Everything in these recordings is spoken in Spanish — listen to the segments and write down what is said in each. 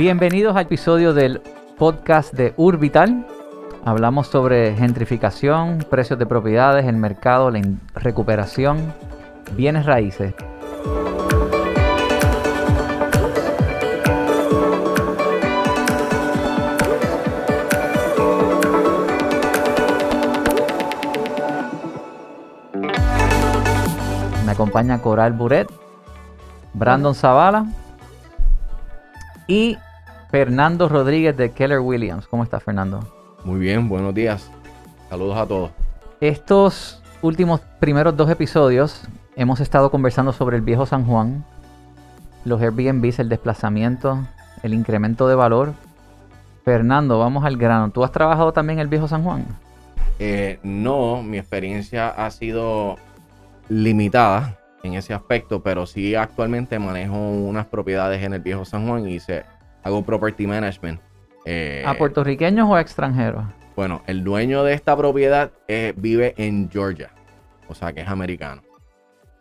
Bienvenidos al episodio del podcast de Urbital. Hablamos sobre gentrificación, precios de propiedades, el mercado, la recuperación, bienes raíces. Me acompaña Coral Buret, Brandon Zavala y Fernando Rodríguez de Keller Williams. ¿Cómo estás, Fernando? Muy bien, buenos días. Saludos a todos. Estos últimos primeros dos episodios hemos estado conversando sobre el viejo San Juan, los Airbnbs, el desplazamiento, el incremento de valor. Fernando, vamos al grano. ¿Tú has trabajado también en el viejo San Juan? Eh, no, mi experiencia ha sido limitada en ese aspecto, pero sí actualmente manejo unas propiedades en el viejo San Juan y se, hago property management. Eh, ¿A puertorriqueños o a extranjeros? Bueno, el dueño de esta propiedad eh, vive en Georgia, o sea que es americano.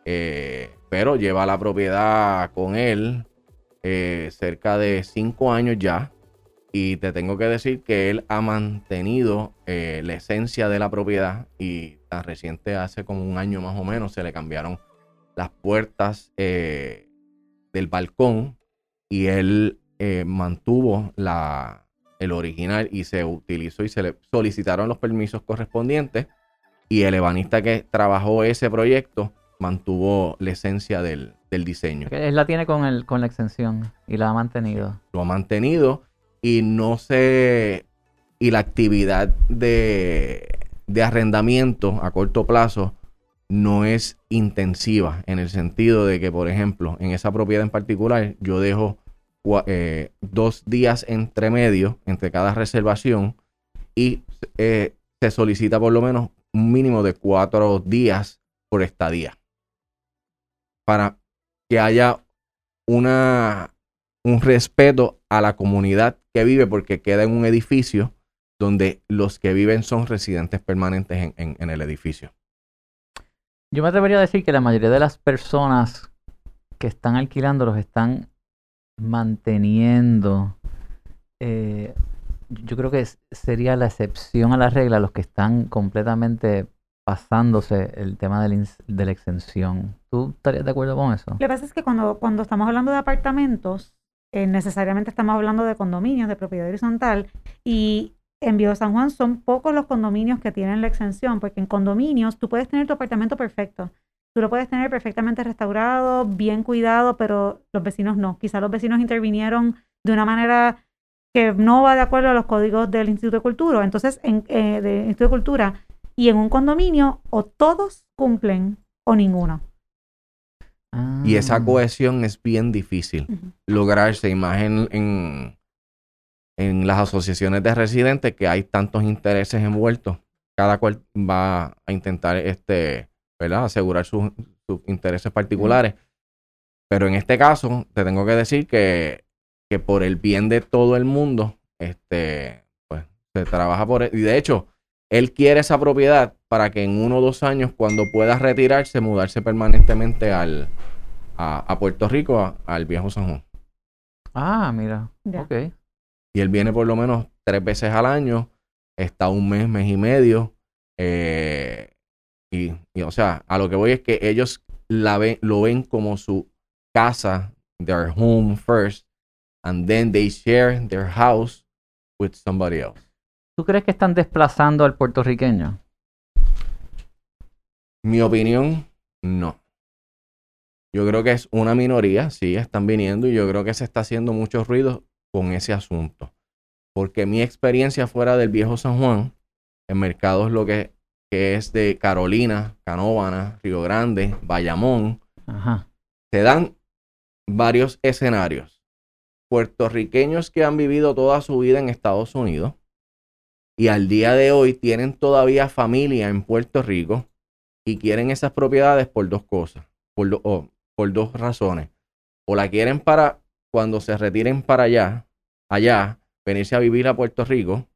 Eh, pero lleva la propiedad con él cerca de cinco años ya. Y te tengo que decir que él ha mantenido la esencia de la propiedad y tan reciente, hace como un año más o menos, se le cambiaron las puertas del balcón y él eh, mantuvo la, el original y se utilizó y se le solicitaron los permisos correspondientes y el ebanista que trabajó ese proyecto mantuvo la esencia del, diseño. Él la tiene con, el, con la extensión y la ha mantenido. Lo ha mantenido y no se... y la actividad de, de arrendamiento a corto plazo no es intensiva en el sentido de que, por ejemplo, en esa propiedad en particular, yo dejo eh, dos días entre medio, entre cada reservación, y eh, se solicita por lo menos un mínimo de cuatro días por estadía. Para que haya una, un respeto a la comunidad que vive, porque queda en un edificio donde los que viven son residentes permanentes en, en el edificio. Yo me atrevería a decir que la mayoría de las personas que están alquilando los están manteniendo, eh, yo creo que sería la excepción a la regla los que están completamente pasándose el tema de la, exención. ¿Tú estarías de acuerdo con eso? Lo que pasa es que cuando, cuando estamos hablando de apartamentos, eh, necesariamente estamos hablando de condominios, de propiedad horizontal, y en Viejo San Juan son pocos los condominios que tienen la exención, porque en condominios tú puedes tener tu apartamento perfecto, Tú lo puedes tener perfectamente restaurado, bien cuidado, pero los vecinos no. Quizá los vecinos intervinieron de una manera que no va de acuerdo a los códigos del Instituto de Cultura. Entonces, en, eh, de Instituto de Cultura y en un condominio, o todos cumplen o ninguno. Y esa ah. cohesión es bien difícil lograrse, imagen en, en las asociaciones de residentes que hay tantos intereses envueltos. Cada cual va a intentar este ¿verdad? Asegurar sus, intereses particulares. Pero en este caso, te tengo que decir que, que, por el bien de todo el mundo, este, pues se trabaja por él. Y de hecho, él quiere esa propiedad para que en uno o dos años, cuando pueda retirarse, mudarse permanentemente al, a, Puerto Rico, al viejo San Juan. Ah, mira. Ok. Y él viene por lo menos tres veces al año, está un mes, mes y medio. Eh, y, o sea, a lo que voy es que ellos la ven, lo ven como su casa, their home first, and then they share their house with somebody else. ¿Tú crees que están desplazando al puertorriqueño? Mi opinión, no. Yo creo que es una minoría, sí, están viniendo y yo creo que se está haciendo mucho ruido con ese asunto. Porque mi experiencia fuera del viejo San Juan, en mercados lo que que es de Carolina, Canóvana, Río Grande, Bayamón. Ajá. Se dan varios escenarios. Puertorriqueños que han vivido toda su vida en Estados Unidos y al día de hoy tienen todavía familia en Puerto Rico y quieren esas propiedades por dos cosas, por, por dos razones. O la quieren para cuando se retiren para allá, allá, venirse a vivir a Puerto Rico,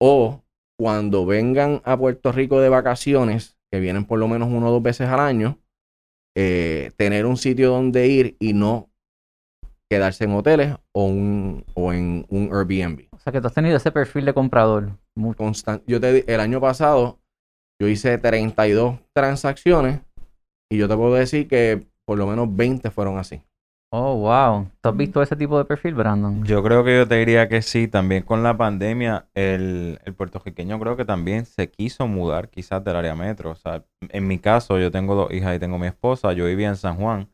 o cuando vengan a Puerto Rico de vacaciones, que vienen por lo menos uno o dos veces al año, eh, tener un sitio donde ir y no quedarse en hoteles o, un, o en un Airbnb. O sea que tú has tenido ese perfil de comprador. Muy- Constan- yo te el año pasado yo hice 32 transacciones y yo te puedo decir que por lo menos 20 fueron así. Oh, wow. ¿Tú has visto ese tipo de perfil, Brandon? Yo creo que yo te diría que sí, también con la pandemia, el, el puertorriqueño creo que también se quiso mudar quizás del área metro. O sea, en mi caso, yo tengo dos hijas y tengo mi esposa, yo vivía en San Juan.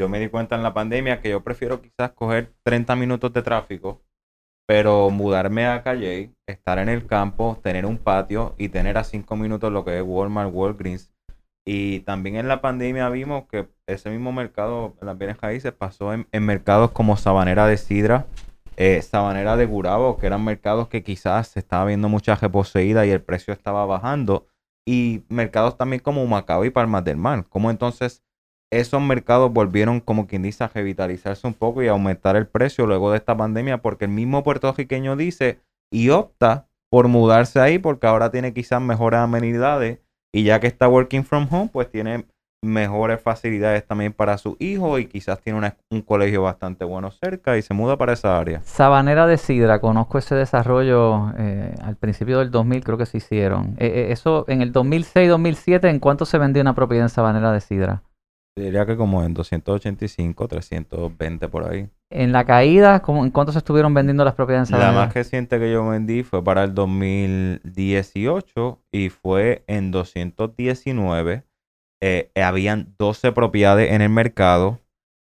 Yo me di cuenta en la pandemia que yo prefiero quizás coger 30 minutos de tráfico, pero mudarme a Calle, estar en el campo, tener un patio y tener a 5 minutos lo que es Walmart, Walgreens. Y también en la pandemia vimos que ese mismo mercado, las bienes raíces, pasó en, mercados como Sabanera de Sidra, eh, Sabanera de Gurabo, que eran mercados que quizás se estaba viendo mucha reposeída y el precio estaba bajando. Y mercados también como Humacao y Palmas del Mar. Como entonces esos mercados volvieron, como quien dice, a revitalizarse un poco y aumentar el precio luego de esta pandemia, porque el mismo puertorriqueño dice y opta por mudarse ahí porque ahora tiene quizás mejores amenidades y ya que está working from home, pues tiene mejores facilidades también para su hijo y quizás tiene un colegio bastante bueno cerca y se muda para esa área. Sabanera de Sidra, conozco ese desarrollo eh, al principio del 2000, creo que se hicieron. Eh, eh, eso, en el 2006-2007, ¿en cuánto se vendió una propiedad en Sabanera de Sidra? Diría que como en 285, 320 por ahí. En la caída, ¿cómo- ¿en cuánto se estuvieron vendiendo las propiedades La más reciente que yo vendí fue para el 2018 y fue en 219. Eh, eh, habían 12 propiedades en el mercado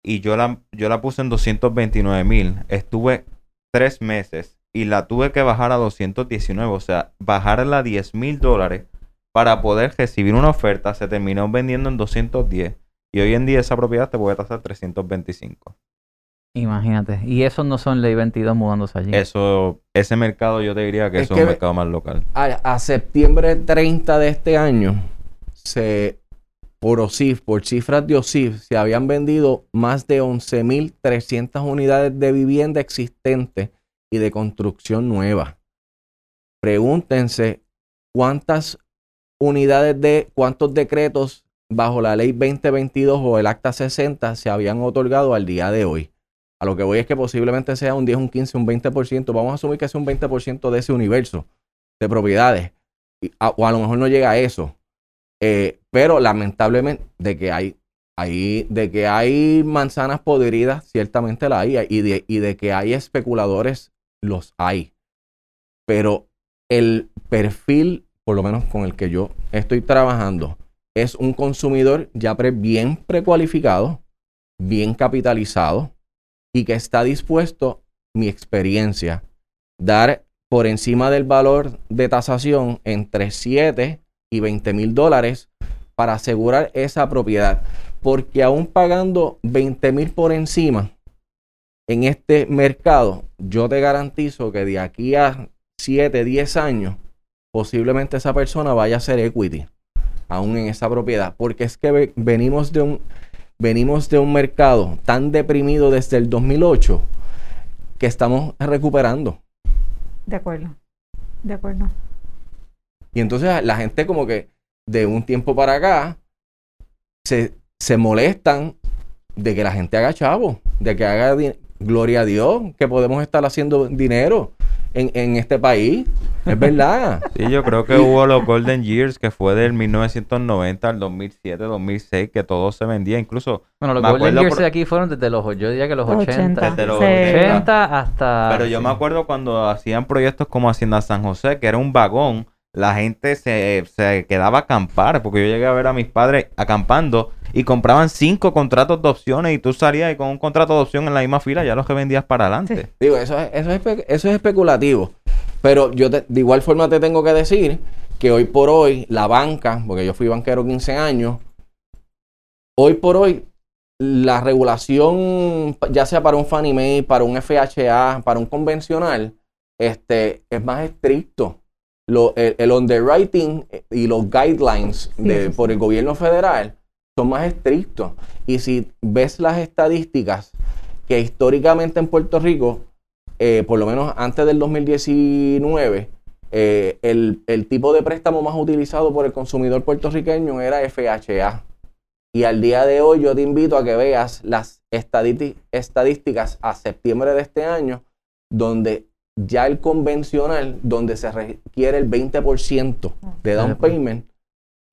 y yo la, yo la puse en 229 mil. Estuve tres meses y la tuve que bajar a 219, o sea, bajarla a 10 mil dólares para poder recibir una oferta. Se terminó vendiendo en 210 y hoy en día esa propiedad te puede tasar 325. Imagínate. Y esos no son ley 22 mudándose allí. Eso, ese mercado yo te diría que Es eso es que un mercado más local. A, a septiembre 30 de este año, se, por OSIF, por cifras de OSIF, se habían vendido más de 11.300 unidades de vivienda existente y de construcción nueva. Pregúntense cuántas unidades de, cuántos decretos bajo la ley 2022 o el acta 60 se habían otorgado al día de hoy. A lo que voy es que posiblemente sea un 10, un 15, un 20%. Vamos a asumir que sea un 20% de ese universo de propiedades. O a lo mejor no llega a eso. Eh, pero lamentablemente, de que hay, hay, de que hay manzanas podridas, ciertamente la hay. Y de, y de que hay especuladores, los hay. Pero el perfil, por lo menos con el que yo estoy trabajando, es un consumidor ya pre- bien precualificado, bien capitalizado y que está dispuesto, mi experiencia, dar por encima del valor de tasación entre 7 y 20 mil dólares para asegurar esa propiedad. Porque aún pagando 20 mil por encima en este mercado, yo te garantizo que de aquí a 7, 10 años, posiblemente esa persona vaya a ser equity aún en esa propiedad. Porque es que ve- venimos de un, venimos de un mercado tan deprimido desde el 2008 que estamos recuperando. De acuerdo. De acuerdo. Y entonces la gente como que de un tiempo para acá se, se molestan de que la gente haga chavo, de que haga gloria a Dios, que podemos estar haciendo dinero en, en este país. Es verdad. Sí, yo creo que hubo los Golden Years, que fue del 1990 al 2007, 2006, que todo se vendía. Incluso, Bueno, los Golden Years por- de aquí fueron desde los, yo diría que los Los 80. 80. Desde los Sí. 80 hasta... pero yo me acuerdo cuando hacían proyectos como Hacienda San José, que era un vagón, la gente se, se quedaba a acampar, porque yo llegué a ver a mis padres acampando y compraban cinco contratos de opciones y tú salías y con un contrato de opción en la misma fila ya los que vendías para adelante. Digo, eso es, eso es, eso es especulativo. Pero yo te- de igual forma te tengo que decir que hoy por hoy la banca, porque yo fui banquero 15 años, hoy por hoy la regulación, ya sea para un Fannie Mae, para un FHA, para un convencional, este, es más estricto. Lo- el, el underwriting y los guidelines de- sí, por el gobierno federal son más estrictos. Y si ves las estadísticas que históricamente en Puerto Rico, eh, por lo menos antes del 2019, eh, el, el tipo de préstamo más utilizado por el consumidor puertorriqueño era FHA. Y al día de hoy yo te invito a que veas las estadísti- estadísticas a septiembre de este año, donde ya el convencional, donde se requiere el 20% de down pues. payment,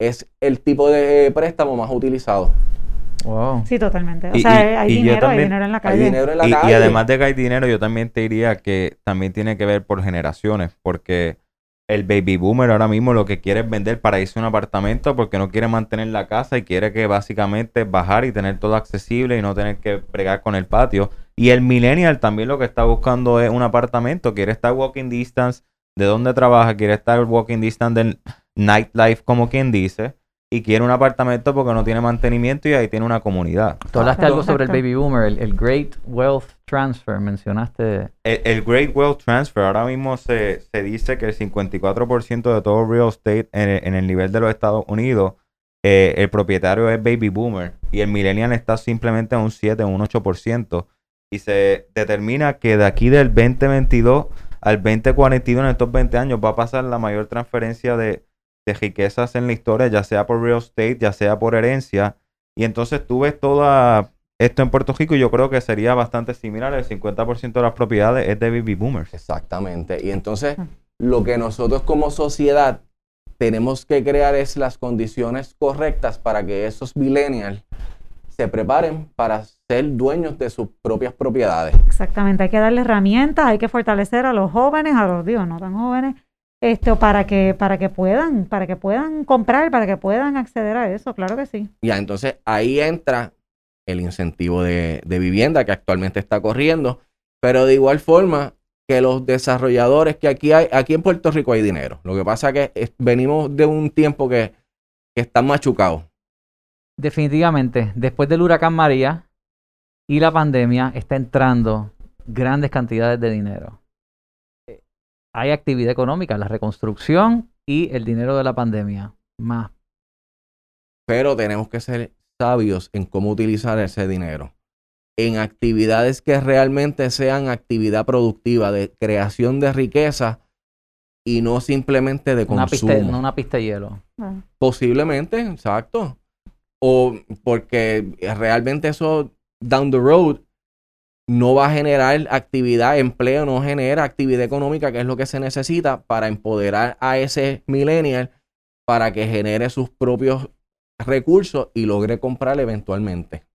es el tipo de préstamo más utilizado. Wow. Sí, totalmente. O Y- sea, y- hay y dinero, hay también- dinero en la Hay calle. dinero en la Y, y calle. además de que hay dinero, yo también te diría que también tiene que ver por generaciones, porque el baby boomer ahora mismo lo que quiere es vender para irse a un apartamento porque no quiere mantener la casa y quiere que básicamente bajar y tener todo accesible y no tener que bregar con el patio. Y el millennial también lo que está buscando es un apartamento, quiere estar walking distance de donde trabaja, quiere estar walking distance del nightlife, como quien dice, y quiere un apartamento porque no tiene mantenimiento y ahí tiene una comunidad. Tú hablaste algo sobre el baby boomer, el, el Great Wealth Transfer, mencionaste. El, el Great Wealth Transfer, ahora mismo se, se dice que el 54% de todo real estate en el, en el nivel de los Estados Unidos, eh, el propietario es baby boomer y el millennial está simplemente a un 7, un 8%. Y se determina que de aquí del 2022 al 2042, en estos 20 años, va a pasar la mayor transferencia de, de riquezas en la historia, ya sea por real estate, ya sea por herencia. Y entonces tú ves toda esto en Puerto Rico y yo creo que sería bastante similar. El 50% de las propiedades es de baby boomers. Exactamente. Y entonces, Ah. lo que nosotros como sociedad tenemos que crear es las condiciones correctas para que esos millennials se preparen para ser dueños de sus propias propiedades. Exactamente, hay que darle herramientas, hay que fortalecer a los jóvenes, a los digo, no tan jóvenes, esto para que para que puedan, para que puedan comprar, para que puedan acceder a eso, claro que sí. Ya, entonces ahí entra el incentivo de, de vivienda que actualmente está corriendo, pero de igual forma que los desarrolladores que aquí hay, aquí en Puerto Rico hay dinero. Lo que pasa es que es- venimos de un tiempo que, que está machucado. Definitivamente, después del huracán María y la pandemia, está entrando grandes cantidades de dinero. Hay actividad económica, la reconstrucción y el dinero de la pandemia. Más. pero tenemos que ser sabios en cómo utilizar ese dinero. En actividades que realmente sean actividad productiva, de creación de riqueza y no simplemente de Una consumo. pista, no una pista de hielo. Ah, Posiblemente, exacto. O porque realmente eso down the road no va a generar actividad, empleo, no genera actividad económica, que es lo que se necesita para empoderar a ese millennial para que genere sus propios recursos y logre comprar eventualmente.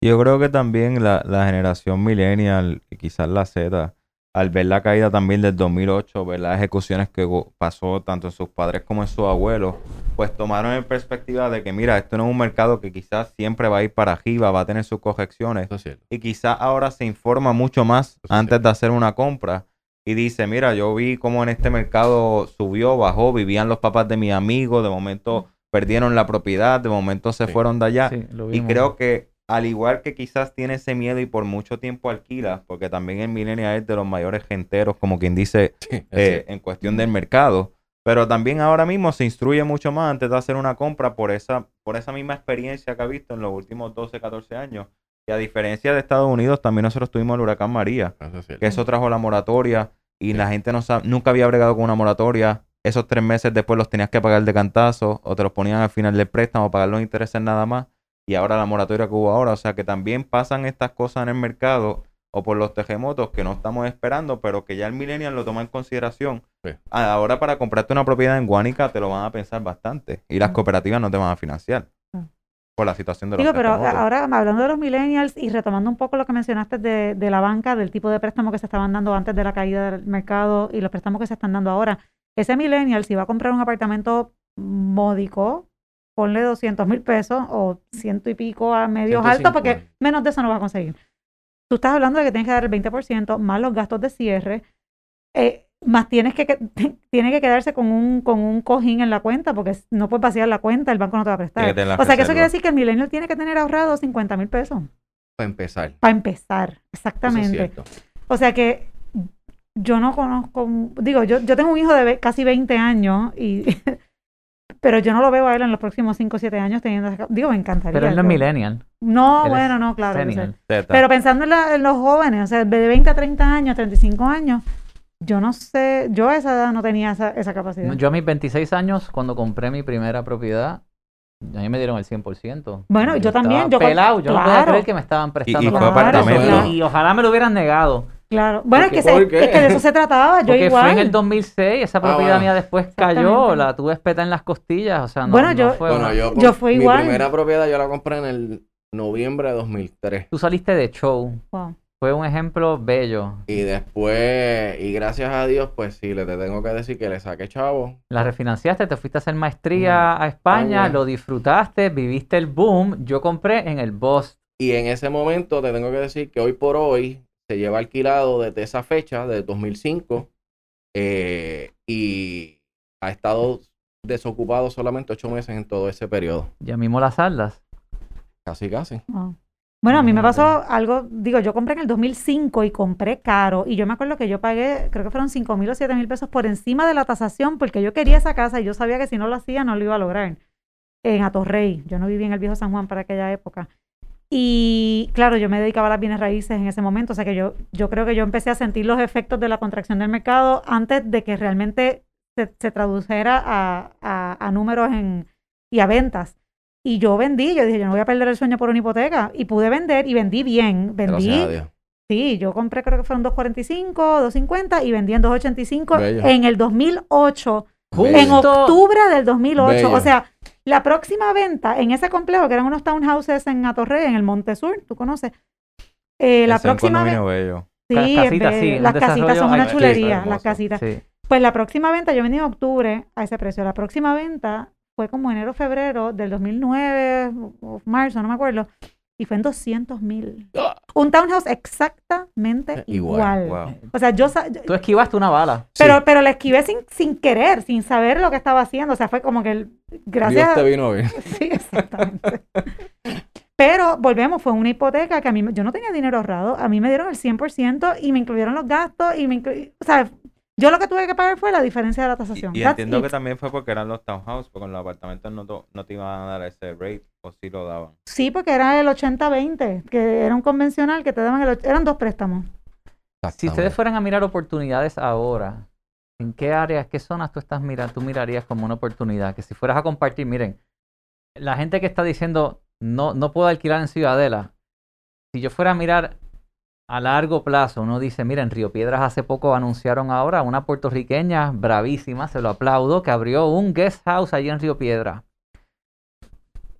Yo creo que también la, la generación millennial quizás la Z, al ver la caída también del 2008, ver las ejecuciones que pasó tanto en sus padres como en sus abuelos, pues tomaron en perspectiva de que, mira, esto no es un mercado que quizás siempre va a ir para arriba, va a tener sus correcciones. Es y quizás ahora se informa mucho más es antes cierto. de hacer una compra y dice, mira, yo vi cómo en este mercado subió, bajó, vivían los papás de mis amigos, de momento perdieron la propiedad, de momento se Sí. fueron de allá. Sí, y creo que al igual que quizás tiene ese miedo y por mucho tiempo alquila, porque también el millennial es de los mayores genteros, como quien dice, Sí, eh, en cuestión del mercado. Pero también ahora mismo se instruye mucho más antes de hacer una compra por esa, por esa misma experiencia que ha visto en los últimos 12, 14 años. Y a diferencia de Estados Unidos, también nosotros tuvimos el huracán María, Eso que eso trajo la moratoria y la gente no sab- nunca había bregado con una moratoria. Esos tres meses después los tenías que pagar de cantazo o te los ponían al final del préstamo, pagar los intereses nada más. Y ahora la moratoria que hubo ahora. O sea que también pasan estas cosas en el mercado o por los terremotos que no estamos esperando, pero que ya el millennial lo toma en consideración. Sí. Ah, Ahora para comprarte una propiedad en Guánica te lo van a pensar bastante y las Mm. cooperativas no te van a financiar Mm. por la situación de los Digo, pero ahora hablando de los millennials y retomando un poco lo que mencionaste de, de la banca, del tipo de préstamo que se estaban dando antes de la caída del mercado y los préstamos que se están dando ahora, ese millennial si va a comprar un apartamento módico, ponle 200 mil pesos o ciento y pico a medios altos, porque 150. menos de eso no vas a conseguir. Tú estás hablando de que tienes que dar el 20% más los gastos de cierre, eh, más tienes que, que- tiene que quedarse con un, con un cojín en la cuenta, porque no puedes vaciar la cuenta, el banco no te va a prestar. O sea que eso quiere decir que el millennial tiene que tener ahorrado 50 mil pesos Para empezar. para empezar, Eso es exactamente. O sea que yo no conozco, digo, yo, yo tengo un hijo de casi 20 años y pero yo no lo veo a él en los próximos 5 o 7 años teniendo, esa- digo, me encantaría. Pero él no es millennial. No, él bueno, no, claro. Pero pensando en, la- en los jóvenes, o sea, de 20 a 30 años, 35 años, yo no sé, yo a esa edad no tenía esa, esa capacidad. Yo a mis 26 años, cuando compré mi primera propiedad, A mí me dieron el 100%. Bueno, yo también, yo pelado, yo no podía claro. creer que me estaban prestando. y fue. Y, y ojalá me lo hubieran negado. Claro. Bueno, es ¿Por que, es que de eso se trataba. Yo Porque igual. fue en el 2006, esa propiedad bueno. mía después cayó, la tuve espeta en las costillas, o sea, no, Bueno, no yo- fue Bueno, yo, Yo fui mi igual. primera propiedad yo la compré en el noviembre de 2003. Tú saliste de show, Wow. fue un ejemplo bello. Y después, y gracias a Dios, pues sí, le te tengo que decir que le saqué chavo. La refinanciaste, te fuiste a hacer maestría Mm, a España, España. lo disfrutaste, viviste el boom. Yo compré en el Boss. Y en ese momento te tengo que decir que hoy por hoy se lleva alquilado desde esa fecha, de 2005, eh, y ha estado desocupado solamente ocho meses en todo ese periodo. Ya mismo las saldas. Casi, casi. Wow. Bueno, a mí me pasó algo, digo, yo compré en el 2005 y compré caro y yo me acuerdo que yo pagué, creo que fueron 5 mil o 7 mil pesos por encima de la tasación porque yo quería esa casa y yo sabía que si no lo hacía no lo iba a lograr. En Atorrey, yo no vivía en el viejo San Juan para aquella época. Y claro, yo me dedicaba a las bienes raíces en ese momento, o sea que yo, yo creo que yo empecé a sentir los efectos de la contracción del mercado antes de que realmente se, se tradujera a, a- a números en, y a ventas. Y yo vendí, yo dije, yo no voy a perder el sueño por una hipoteca. Y pude vender y vendí bien. Vendí, Gracias a Dios. sí, yo compré creo que fueron 2.45, 2.50 y vendí en 2.85 Bello. en el 2008, Bello. en octubre del 2008. Bello. O sea, la próxima venta en ese complejo, que eran unos townhouses en Atorrey, en el Monte Sur, tú conoces. eh, la próxima venta, bello. sí, casitas, sí, las casitas son una chulería, las casitas. Sí. Pues la próxima venta, yo vendí en octubre a ese precio. La próxima venta fue como enero, febrero del 2009, o marzo, no me acuerdo. Y fue en 200 mil. Un townhouse exactamente Igual. igual. Wow. O sea, yo, Tú esquivaste una bala. pero, pero la esquivé sin, sin querer, sin saber lo que estaba haciendo. O sea, fue como que, el- gracias. Dios te vino ver. Sí, exactamente. Pero volvemos, fue una hipoteca que a mí, me- yo no tenía dinero ahorrado, a mí me dieron el 100% y me incluyeron los gastos y me inclu- o sea, yo lo que tuve que pagar fue la diferencia de la tasación. Y, entiendo it. que también fue porque eran los townhouses, porque en los apartamentos no, to- no te iban a dar ese rate, o sí lo daban. Sí, porque era el 80-20, que era un convencional que te daban el, eran dos préstamos. Si ustedes fueran a mirar oportunidades ahora, ¿en qué áreas, qué zonas tú estás mirando, tú mirarías como una oportunidad? Que si fueras a compartir, miren, la gente que está diciendo no, no puedo alquilar en Ciudadela, si yo fuera a mirar a largo plazo, uno dice, miren, Río Piedras hace poco anunciaron ahora una puertorriqueña bravísima, se lo aplaudo, que abrió un guest house allí en Río Piedras.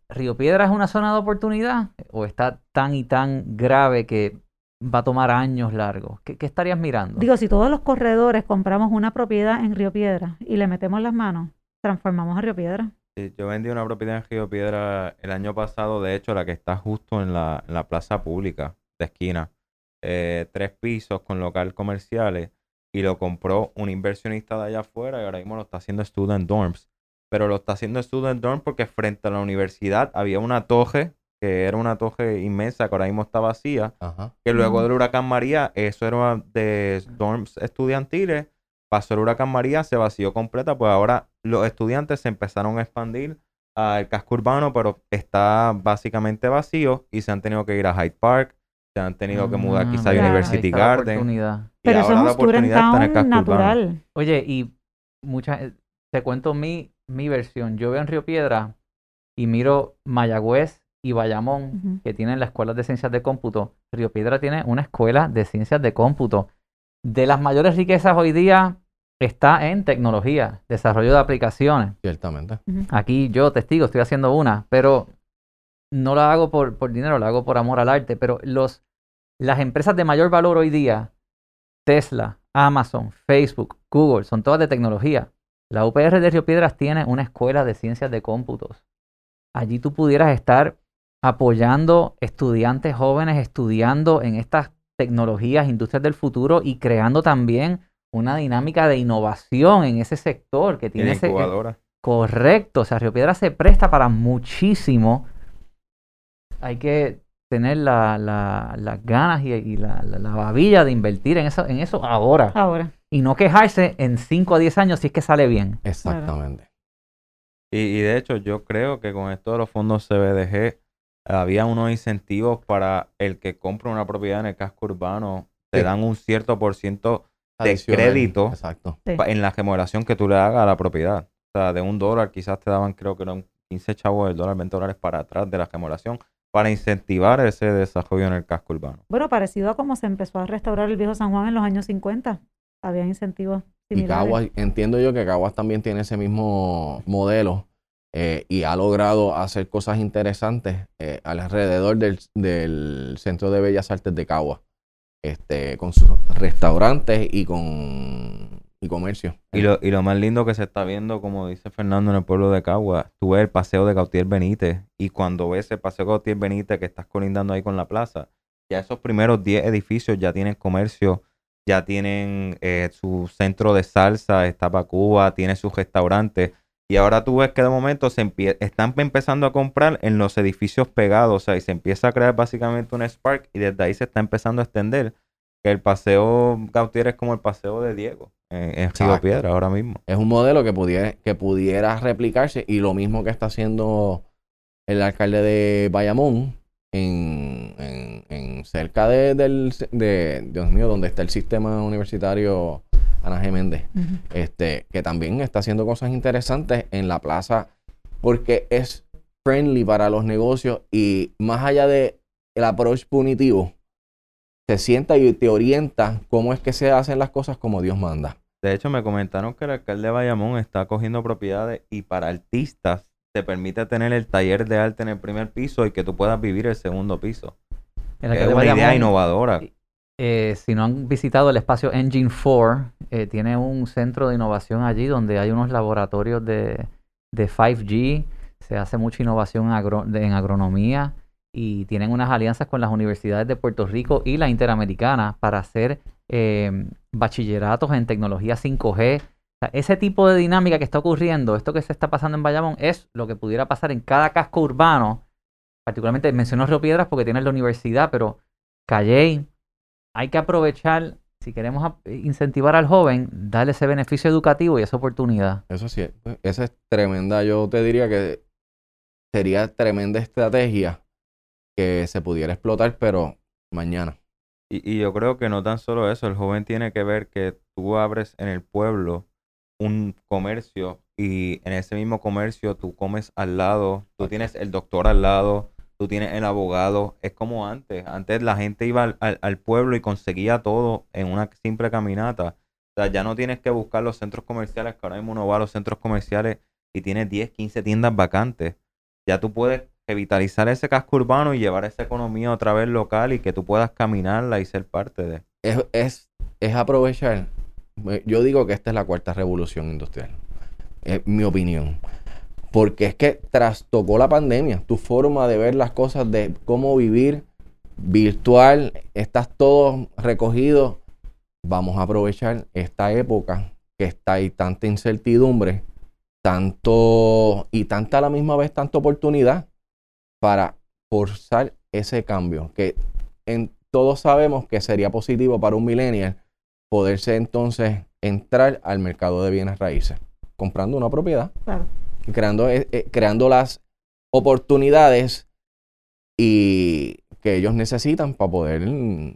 ¿Río Piedras es una zona de oportunidad o está tan y tan grave que va a tomar años largos? ¿Qué, qué estarías mirando? Digo, si todos los corredores compramos una propiedad en Río Piedra y le metemos las manos, transformamos a Río Piedra. Sí, yo vendí una propiedad en Río Piedra el año pasado, de hecho, la que está justo en la, en la plaza pública de esquina. Eh, tres pisos con local comerciales y lo compró un inversionista de allá afuera y ahora mismo lo está haciendo Student Dorms. Pero lo está haciendo Student Dorms porque frente a la universidad había una torre, que era una torre inmensa que ahora mismo está vacía, Ajá. que luego del huracán María, eso era de dorms estudiantiles, pasó el huracán María, se vació completa, pues ahora los estudiantes se empezaron a expandir al casco urbano, pero está básicamente vacío y se han tenido que ir a Hyde Park, se han tenido que mudar Ah, quizá a University ahí está la Garden. oportunidad. y Pero en town urbano. Oye, y muchas, te cuento mi, mi versión. Yo veo en Río Piedra y miro Mayagüez y Bayamón, que tienen las escuelas de ciencias de cómputo. Río Piedra tiene una escuela de ciencias de cómputo. De las mayores riquezas hoy día está en tecnología, desarrollo de aplicaciones. Ciertamente. Aquí yo, testigo, estoy haciendo una, pero no la hago por, por dinero, la hago por amor al arte. Pero los, las empresas de mayor valor hoy día, Tesla, Amazon, Facebook, Google, son todas de tecnología. La UPR de Río Piedras tiene una escuela de ciencias de cómputos. Allí tú pudieras estar apoyando estudiantes jóvenes, estudiando en estas tecnologías, industrias del futuro y creando también una dinámica de innovación en ese sector que tiene ese. Correcto, o sea, Río Piedra se presta para muchísimo. Hay que tener la- la- las ganas y, y la, la- la babilla de invertir en eso, en eso ahora. Ahora. Y no quejarse en 5 a 10 años si es que sale bien. Exactamente. Y, y de hecho, yo creo que con esto de los fondos CBDG había unos incentivos para el que compra una propiedad en el casco urbano. Te Sí. dan un cierto por ciento de Adicional. crédito Exacto. En la remodelación que tú le hagas a la propiedad. O sea, de un dólar quizás te daban, creo que eran 15 chavos del dólar, 20 dólares para atrás de la remodelación para incentivar ese desarrollo en el casco urbano. Bueno, parecido a cómo se empezó a restaurar el viejo San Juan en los años 50. Había incentivos Y similares. Caguas, entiendo yo que Caguas también tiene ese mismo modelo eh, y ha logrado hacer cosas interesantes eh, alrededor del, del Centro de Bellas Artes de Caguas, este, con sus restaurantes y con y comercio. Y lo, y lo más lindo que se está viendo, como dice Fernando, en el pueblo de Cagua, tú ves el paseo de Gautier Benítez y cuando ves el paseo de Gautier Benítez que estás colindando ahí con la plaza, ya esos primeros 10 edificios ya tienen comercio, ya tienen eh, su centro de salsa, está para Cuba, tiene sus restaurantes. Y ahora tú ves que de momento se están empezando a comprar en los edificios pegados, o sea, y se empieza a crear básicamente un Spark y desde ahí se está empezando a extender. Que el paseo Gautier es como el paseo de Diego en, Río. Piedra ahora mismo. Es un modelo que pudiera, que pudiera replicarse y lo mismo que está haciendo el alcalde de Bayamón en, en- en cerca de, del, de, Dios mío, donde está el sistema universitario Ana G. Méndez, este, que también está haciendo cosas interesantes en la plaza porque es friendly para los negocios y más allá de el approach punitivo, se sienta y te orienta cómo es que se hacen las cosas como Dios manda. De hecho, me comentaron que el alcalde de Bayamón está cogiendo propiedades y para artistas te permite tener el taller de arte en el primer piso y que tú puedas vivir el segundo piso. El Es una idea innovadora. eh, si no han visitado el espacio Engine 4, eh, tiene un centro de innovación allí donde hay unos laboratorios de, de 5G, se hace mucha innovación agro- de- en agronomía y tienen unas alianzas con las universidades de Puerto Rico y la Interamericana para hacer eh, bachilleratos en tecnología 5G. O sea, ese tipo de dinámica que está ocurriendo, esto que se está pasando en Bayamón, es lo que pudiera pasar en cada casco urbano. Particularmente menciono Río Piedras porque tiene la universidad, pero Calley, hay que aprovechar, si queremos incentivar al joven, darle ese beneficio educativo y esa oportunidad. Eso sí, esa es tremenda. Yo te diría que sería tremenda estrategia que se pudiera explotar, pero mañana. Y, y yo creo que no tan solo eso, el joven tiene que ver que tú abres en el pueblo un comercio y en ese mismo comercio tú comes al lado, tú tienes el doctor al lado, tú tienes el abogado, es como antes, antes la gente iba al, al- al pueblo y conseguía todo en una simple caminata. O sea, ya no tienes que buscar los centros comerciales, que ahora mismo uno va a los centros comerciales y tiene 10, 15 tiendas vacantes. Ya tú puedes revitalizar ese casco urbano y llevar esa economía otra vez local y que tú puedas caminarla y ser parte de. Es, es, es aprovechar. eh, Yo digo que esta es la cuarta revolución industrial. Es mi opinión. Porque es que trastocó la pandemia. Tu forma de ver las cosas, de cómo vivir virtual, estás todo recogido. Vamos a aprovechar esta época que está ahí tanta incertidumbre, tanto y tanta a la misma vez, tanta oportunidad para forzar ese cambio. Que en, todos sabemos que sería positivo para un millennial poderse entonces entrar al mercado de bienes raíces, comprando una propiedad Claro. y creando, eh, eh, creando las oportunidades y que ellos necesitan para poder mm,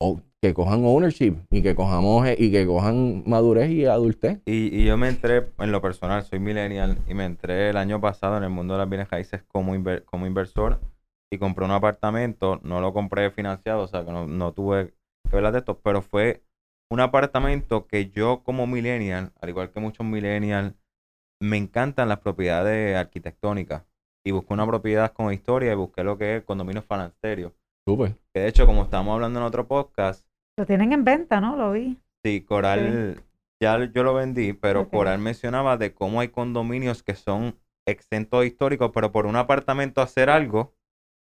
o que cojan ownership y que cojamos eh, y que cojan madurez y adultez. Y, y yo me entré, en lo personal, soy millennial y me entré el año pasado en el mundo de las bienes raíces como, inver- como inversor y compré un apartamento, no lo compré financiado, o sea que no, no tuve que ver de esto, pero fue un apartamento que yo como millennial, al igual que muchos millennials, me encantan las propiedades arquitectónicas. Y busqué una propiedad con historia y busqué lo que es condominio falansterio. Súper. Que de hecho, como estamos hablando en otro podcast, Lo tienen en venta, ¿no? Lo vi. Sí, Coral, ya yo lo vendí, pero. Coral mencionaba de cómo hay condominios que son exentos históricos, pero por un apartamento hacer algo,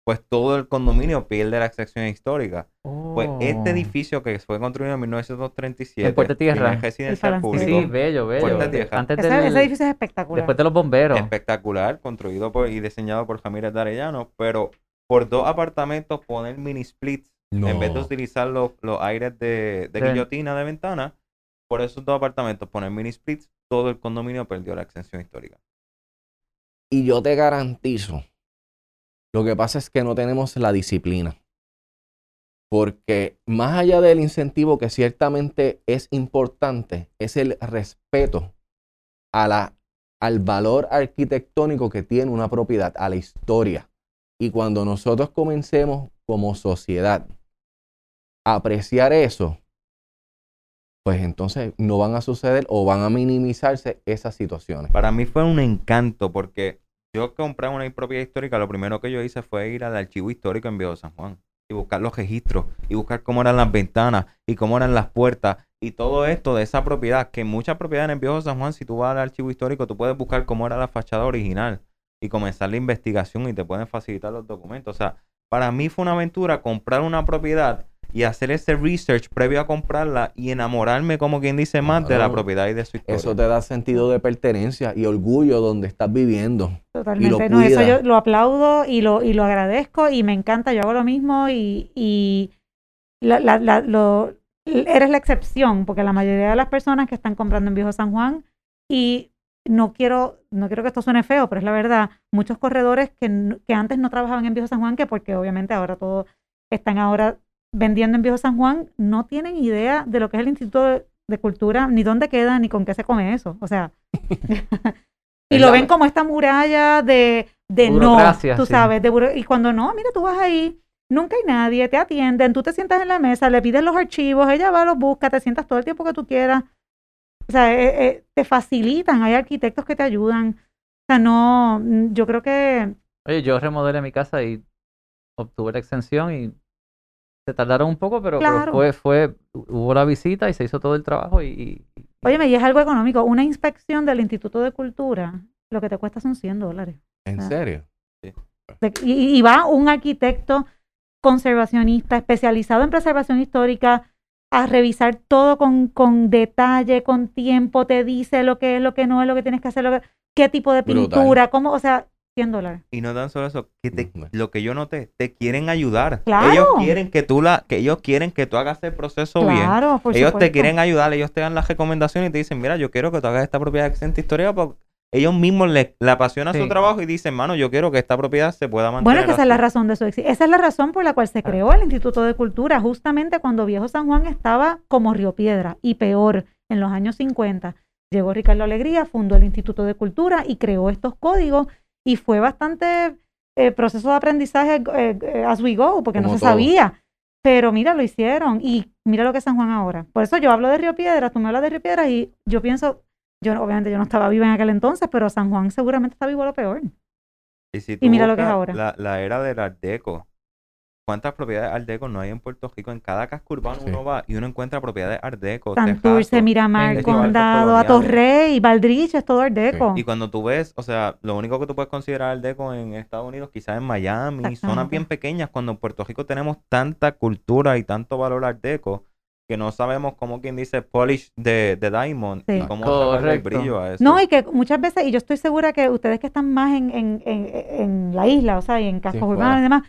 pues todo el condominio pierde la excepción histórica. Pues este Oh. edificio que fue construido en 1937, En Puerto Tierra. residencial público, Sí, bello, bello. Puerta Tierra. Antes Ese, del- ese edificio es espectacular. después de los bomberos. espectacular, construido por, y diseñado por Ramírez de Arellano, pero por dos apartamentos poner mini splits en vez de utilizar los, los aires de, de Sí. guillotina de ventana, por esos dos apartamentos poner mini splits, todo el condominio perdió la exención histórica. Y yo te garantizo, lo que pasa es que no tenemos la disciplina. Porque más allá del incentivo que ciertamente es importante, es el respeto a la al valor arquitectónico que tiene una propiedad, a la historia. Y cuando nosotros comencemos como sociedad apreciar eso, pues entonces no van a suceder o van a minimizarse esas situaciones. Para mí fue un encanto porque yo compré una propiedad histórica, lo primero que yo hice fue ir al archivo histórico en Viejo San Juan y buscar los registros y buscar cómo eran las ventanas y cómo eran las puertas y todo esto de esa propiedad, que muchas propiedades en Viejo San Juan, si tú vas al archivo histórico, tú puedes buscar cómo era la fachada original y comenzar la investigación y te pueden facilitar los documentos. O sea, para mí fue una aventura comprar una propiedad y hacer ese research previo a comprarla y enamorarme, como quien dice, más de la propiedad y de su historia. Eso te da sentido de pertenencia y orgullo donde estás viviendo. Totalmente. lo no, eso yo lo aplaudo y lo, y lo agradezco y me encanta. Yo hago lo mismo y, y la, la- la- lo, eres la excepción, porque la mayoría de las personas que están comprando en Viejo San Juan, y no quiero, no quiero que esto suene feo, pero es la verdad, muchos corredores que, que antes no trabajaban en Viejo San Juan, que porque obviamente ahora todos están ahora vendiendo en Viejo San Juan, no tienen idea de lo que es el Instituto de, de Cultura, ni dónde queda, ni con qué se come eso. O sea, y lo ven como esta muralla de, de no, tú sí. sabes, de y cuando no, mira, tú vas ahí, nunca hay nadie, te atienden, tú te sientas en la mesa, le pides los archivos, ella va, los busca, te sientas todo el tiempo que tú quieras. O sea, eh, eh, te facilitan, hay arquitectos que te ayudan. O sea, no, mm, yo creo que Oye, yo remodelé mi casa y obtuve la extensión y se tardaron un poco, pero, pero Claro. fue, fue, hubo la visita y se hizo todo el trabajo y, y- Óyeme, y es algo económico. Una inspección del Instituto de Cultura, lo que te cuesta son 100 dólares. ¿En serio? De- y, y va un arquitecto conservacionista especializado en preservación histórica a revisar todo con, con detalle, con tiempo, te dice lo que es, lo que no es, lo que tienes que hacer, lo que- qué tipo de Brutal. pintura, cómo, o sea, 100 dólares. Y no tan solo eso, que te- lo que yo noté, te quieren ayudar. Claro. Ellos quieren que tú la, que ellos quieren que tú hagas el proceso bien. Claro, por ellos te quieren ayudar, ellos te dan las recomendaciones y te dicen, mira, yo quiero que tú hagas esta propiedad exenta histórica porque ellos mismos le, le apasiona Sí. su trabajo y dicen, mano, yo quiero que esta propiedad se pueda mantener. Bueno, es que esa es la así". razón de su éxito. Esa es la razón por la cual se creó el Instituto de Cultura, justamente cuando Viejo San Juan estaba como Río Piedra y peor, en los años 50. Llegó Ricardo Alegría, fundó el Instituto de Cultura y creó estos códigos y fue bastante eh, proceso de aprendizaje eh, eh, as we go, porque no se todo. sabía. Pero mira, lo hicieron y mira lo que es San Juan ahora. Por eso yo hablo de Río Piedra, tú me hablas de Río Piedra y yo pienso, yo obviamente yo no estaba viva en aquel entonces, pero San Juan seguramente está vivo a lo peor. Y, si Y tú mira lo que es ahora. La, la era del Art Deco. ¿Cuántas propiedades Art Deco no hay en Puerto Rico? En cada casco urbano Sí. uno va y uno encuentra propiedades Art Deco. Santurce. Miramar, Condado, Atorrey, Valdrich, es todo Art Deco. Y cuando tú ves, o sea, lo único que tú puedes considerar Art Deco en Estados Unidos, quizás en Miami, zonas bien pequeñas, cuando en Puerto Rico tenemos tanta cultura y tanto valor Art Deco, que no sabemos cómo quien dice polish de, de diamond y Sí. cómo sacarle el brillo a eso. No, y que muchas veces, y yo estoy segura que ustedes que están más en, en, en, en la isla, o sea, y en cascos urbanos y demás,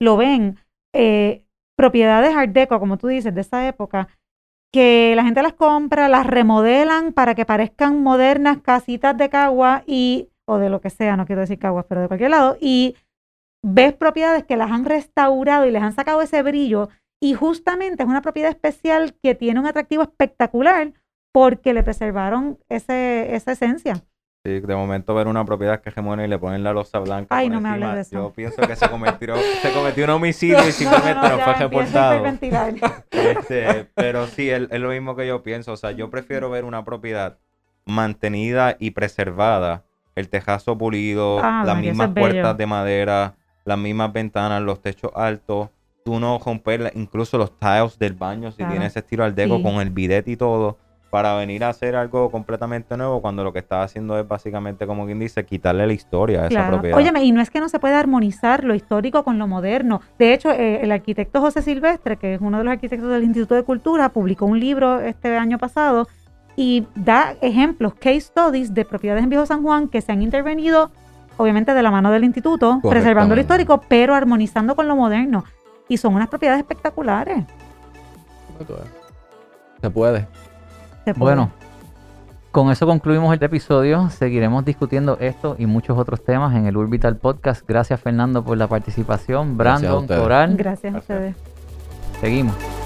lo ven. Eh, propiedades Art Deco, como tú dices, de esa época, que la gente las compra, las remodelan para que parezcan modernas casitas de cagua y, o de lo que sea, no quiero decir caguas, pero de cualquier lado, y ves propiedades que las han restaurado y les han sacado ese brillo, y justamente es una propiedad especial que tiene un atractivo espectacular porque le preservaron ese, esa esencia. Sí, de momento ver una propiedad que gemona y le ponen la losa blanca Ay, no me hables de eso. Yo pienso que se cometió, se cometió un homicidio y simplemente no, fue reportado. Este, pero sí, es, es lo mismo que yo pienso. O sea, yo prefiero ver una propiedad mantenida y preservada. El tejazo pulido, Ah, las mismas puertas de madera, las mismas ventanas, los techos altos. Tú no romper incluso los tiles del baño si Claro. tiene ese estilo al deco Sí. con el bidet y todo. Para venir a hacer algo completamente nuevo cuando lo que estaba haciendo es básicamente, como quien dice, quitarle la historia a esa Claro. propiedad. Óyeme, y no es que no se pueda armonizar lo histórico con lo moderno. De hecho, eh, el arquitecto José Silvestre, que es uno de los arquitectos del Instituto de Cultura, publicó un libro este año pasado y da ejemplos, case studies de propiedades en Viejo San Juan que se han intervenido, obviamente de la mano del instituto, preservando lo histórico, pero armonizando con lo moderno. Y son unas propiedades espectaculares. Se puede. Se puede. Bueno, con eso concluimos el episodio. Seguiremos discutiendo esto y muchos otros temas en el Urbital Podcast. Gracias Fernando por la participación. Gracias Brandon, ustedes. Coral. Gracias a Gracias. ustedes. Seguimos.